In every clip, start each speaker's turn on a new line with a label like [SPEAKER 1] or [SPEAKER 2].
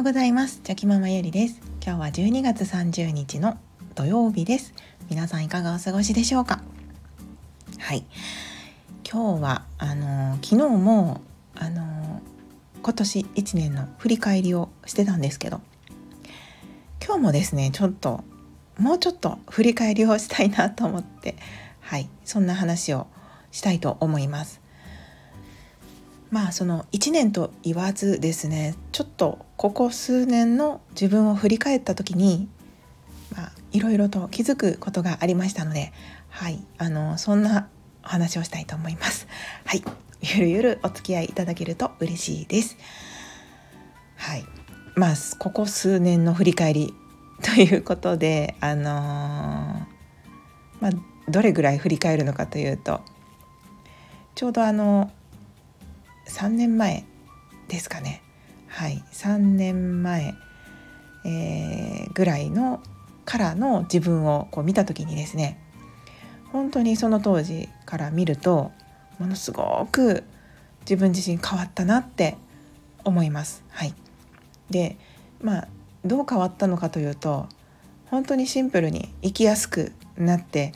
[SPEAKER 1] ようございます。チョキママゆりです。今日は12月30日の土曜日です。皆さんいかがお過ごしでしょうか？はい。今日はあの昨日もあの今年1年の振り返りをしてたんですけど今日もですねちょっともうちょっと振り返りをしたいなと思ってはい。そんな話をしたいと思います。まあその1年と言わずですねちょっとここ数年の自分を振り返った時にいろいろと気づくことがありましたのではいあのそんなお話をしたいと思います。はいゆるゆるお付き合いいただけると嬉しいです。はいまあここ数年の振り返りということであのー、まあどれぐらい振り返るのかというとちょうどあの3年前ですかねはい3年前、えー、ぐらいのからの自分をこう見た時にですね本当にその当時から見るとものすごく自分自身変わったなって思います。はい、でまあどう変わったのかというと本当にシンプルに生きやすくなって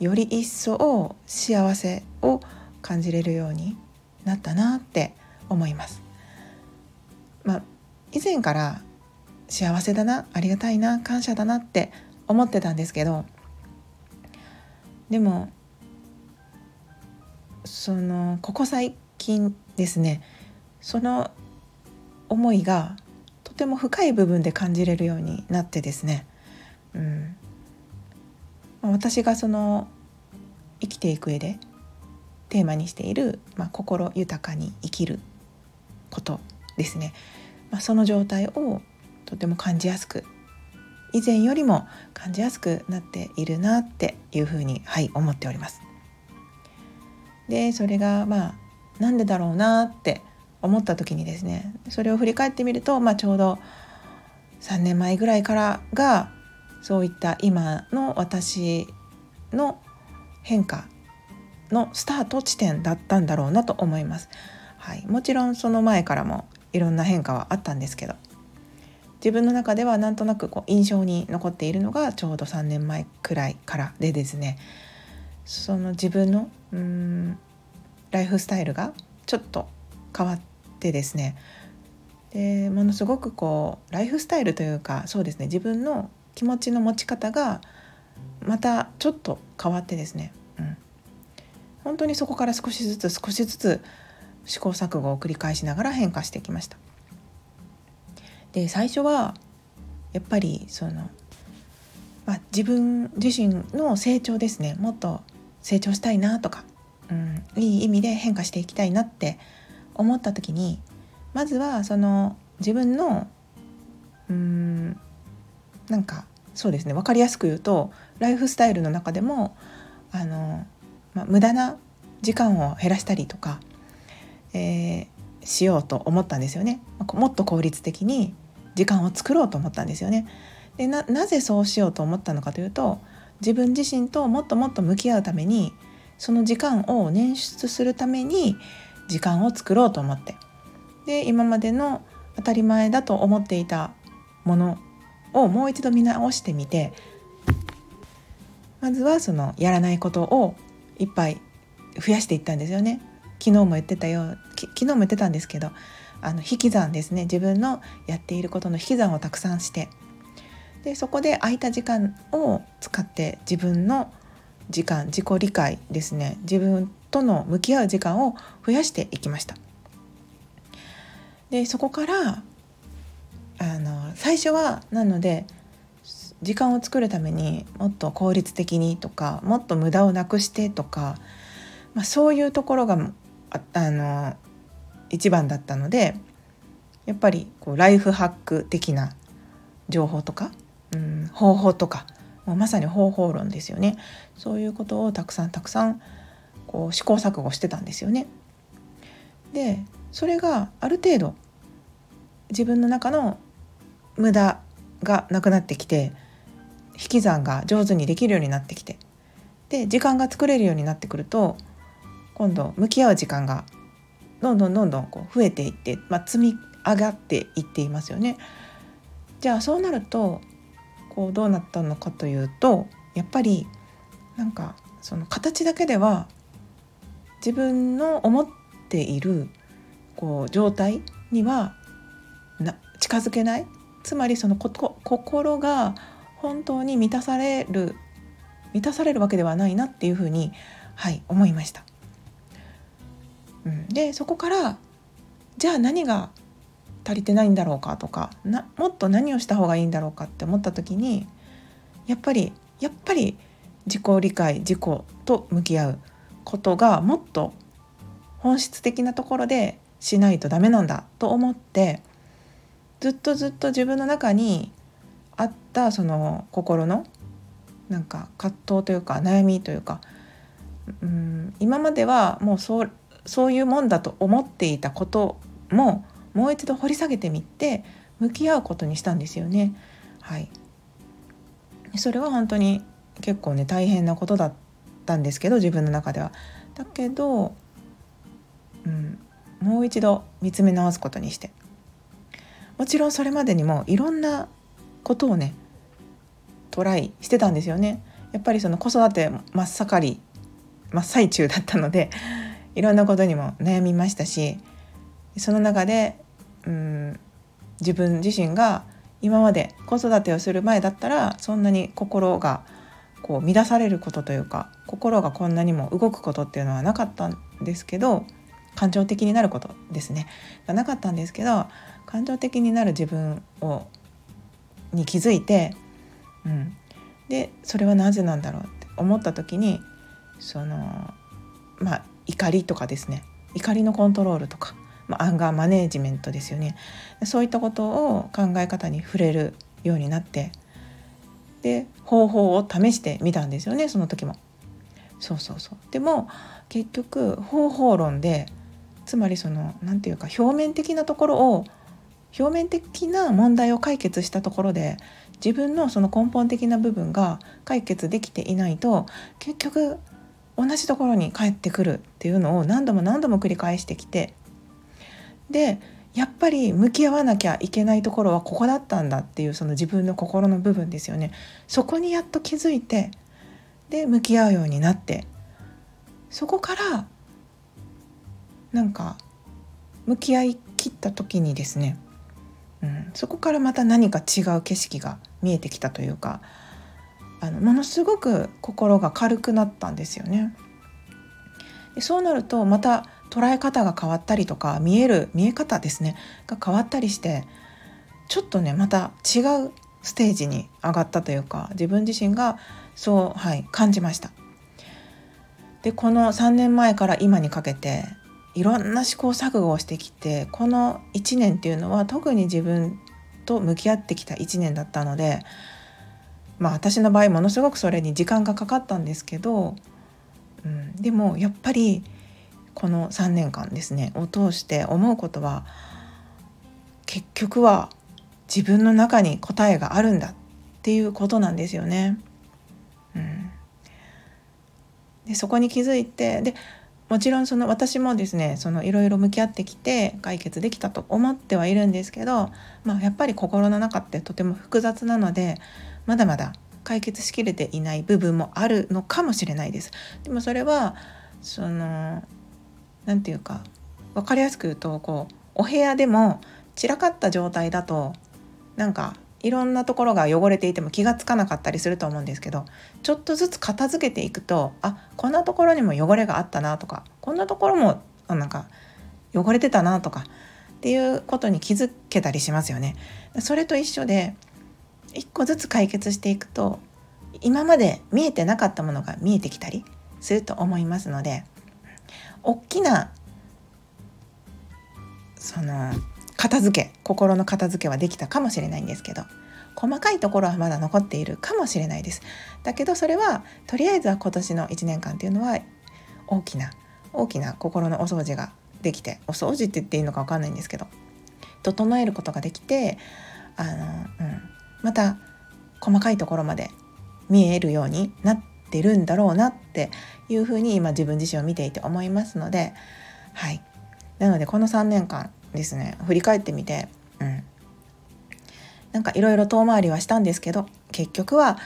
[SPEAKER 1] より一層幸せを感じれるようになったなって思います。まあ、以前から幸せだなありがたいな感謝だなって思ってたんですけどでもそのここ最近ですねその思いがとても深い部分で感じれるようになってですね、うん私がその生きていく上でテーマにしている、まあ、心豊かに生きることですね、まあ、その状態をとても感じやすく以前よりも感じやすくなっているなっていうふうにはい思っております。でそれがまあなんでだろうなって思った時にですねそれを振り返ってみると、まあ、ちょうど3年前ぐらいからがそういった今の私の変化のスタート地点だったんだろうなと思います。はい、もちろんその前からもいろんな変化はあったんですけど。自分の中ではなんとなくこう印象に残っているのがちょうど3年前くらいからでですね。その自分のうんライフスタイルがちょっと変わってですね。でものすごくこうライフスタイルというかそうですね。自分の気持ちの持ち方がまたちょっと変わってですね。本当にそこから少しずつ少しずつ試行錯誤を繰り返しながら変化してきました。で最初はやっぱりその、まあ、自分自身の成長ですねもっと成長したいなとか、うん、いい意味で変化していきたいなって思った時にまずはその自分のうんなんかそうですね分かりやすく言うとライフスタイルの中でもあのまあ、無駄な時間を減らしたりとか、えー、しようと思ったんですよね。もっと効率的に時間を作ろうと思ったんですよね。でなぜそうしようと思ったのかというと自分自身ともっともっと向き合うためにその時間を捻出するために時間を作ろうと思ってで今までの当たり前だと思っていたものをもう一度見直してみてまずはそのやらないことをいっぱい増やしていったんですよね。昨日も言ってたよ昨日も言ってたんですけどあの引き算ですね。自分のやっていることの引き算をたくさんして。でそこで空いた時間を使って自分の時間自己理解ですね。自分との向き合う時間を増やしていきました。でそこからあの最初はなので時間を作るためにもっと効率的にとかもっと無駄をなくしてとか、まあ、そういうところがああの一番だったのでやっぱりこうライフハック的な情報とか、うん、方法とかもうまさに方法論ですよねそういうことをたくさんたくさんこう試行錯誤してたんですよね。でそれがある程度自分の中の無駄がなくなってきて引き算が上手にできるようになってきてで時間が作れるようになってくると今度向き合う時間がどんどんどんどんこう増えていって、まあ、積み上がっていっていますよね。じゃあそうなるとこうどうなったのかというとやっぱりなんかその形だけでは自分の思っているこう状態にはな近づけないつまりその心が本当に満たされる満たされるわけではないなっていうふうに、はい、思いました。うん、でそこからじゃあ何が足りてないんだろうかとかなもっと何をした方がいいんだろうかって思った時にやっぱりやっぱり自己理解自己と向き合うことがもっと本質的なところでしないとダメなんだと思ってずっとずっと自分の中にあったその心のなんか葛藤というか悩みというかうん今まではもうそうそういうもんだと思っていたことももう一度掘り下げてみて向き合うことにしたんですよね。はい、それは本当に結構ね大変なことだったんですけど自分の中では。だけど、うん、もう一度見つめ直すことにしてもちろんそれまでにもいろんなことをねトライしてたんですよね。やっぱりその子育て真っ盛り真っ最中だったので いろんなことにも悩みましたしその中でうん自分自身が今まで子育てをする前だったらそんなに心がこう乱されることというか心がこんなにも動くことっていうのはなかったんですけど感情的になることですねがなかったんですけど感情的になる自分をに気づいて、うん、でそれはなぜなんだろうって思った時にそのまあ怒りとかですね。怒りのコントロールとか、まあ、アンガーマネージメントですよね。そういったことを考え方に触れるようになってで方法を試してみたんですよねその時も。そうそうそう。でも結局方法論でつまりその何て言うか表面的なところを表面的な問題を解決したところで自分のその根本的な部分が解決できていないと結局同じところに帰ってくるっていうのを何度も何度も繰り返してきてでやっぱり向き合わなきゃいけないところはここだったんだっていうその自分の心の部分ですよね。そこにやっと気づいてで向き合うようになってそこからなんか向き合いきった時にですね、うん、そこからまた何か違う景色が見えてきたというかあのものすごく心が軽くなったんですよね。でそうなるとまた捉え方が変わったりとか見える見え方ですねが変わったりしてちょっとねまた違うステージに上がったというか自分自身がそう、はい、感じました。でこの3年前から今にかけていろんな試行錯誤をしてきてこの1年っていうのは特に自分と向き合ってきた1年だったのでまあ私の場合ものすごくそれに時間がかかったんですけど、うん、でもやっぱりこの3年間ですねを通して思うことは結局は自分の中に答えがあるんだっていうことなんですよね。うん、でそこに気づいてでもちろんその私もですねいろいろ向き合ってきて解決できたと思ってはいるんですけど、まあ、やっぱり心の中ってとても複雑なのでまだまだ解決しきれていない部分もあるのかもしれないです。でもそれはその何て言うか分かりやすく言うとこうお部屋でも散らかった状態だとなんかいろんなところが汚れていても気が付かなかったりすると思うんですけどちょっとずつ片付けていくとあこんなところにも汚れがあったなとかこんなところもなんか汚れてたなとかっていうことに気づけたりしますよね。それと一緒で一個ずつ解決していくと今まで見えてなかったものが見えてきたりすると思いますので大きなその片付け心の片付けはできたかもしれないんですけど細かいところはまだ残っているかもしれないです。だけどそれはとりあえずは今年の1年間っていうのは大きな大きな心のお掃除ができてお掃除って言っていいのか分かんないんですけど整えることができてあの、うん、また細かいところまで見えるようになってるんだろうなっていうふうに今自分自身を見ていて思いますのではい。なのでこの3年間ですね。振り返ってみて、うん、なんかいろいろ遠回りはしたんですけど結局は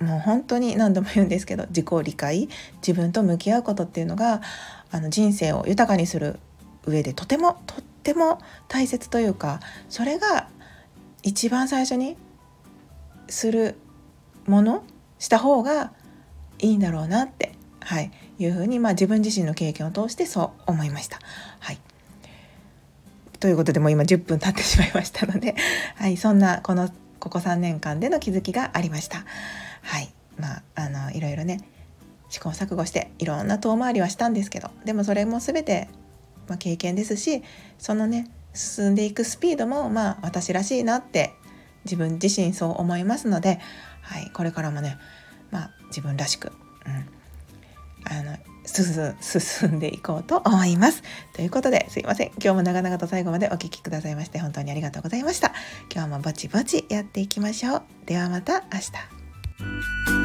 [SPEAKER 1] もう本当に何度も言うんですけど自己理解自分と向き合うことっていうのがあの人生を豊かにする上でとてもとっても大切というかそれが一番最初にするものした方がいいんだろうなって、はい、いうふうに、まあ、自分自身の経験を通してそう思いました。はい、ということでもう今10分経ってしまいましたので、はい、そんなこのここ3年間での気づきがありました。はいまあ、あのいろいろね試行錯誤していろんな遠回りはしたんですけどでもそれも全て、まあ、経験ですしそのね進んでいくスピードもまあ私らしいなって自分自身そう思いますので、はい、これからもね、まあ、自分らしく、うん、あの進んでいこうと思います。ということですいません今日も長々と最後までお聴きくださいまして本当にありがとうございました。今日もぼちぼちやっていきましょう。ではまた明日。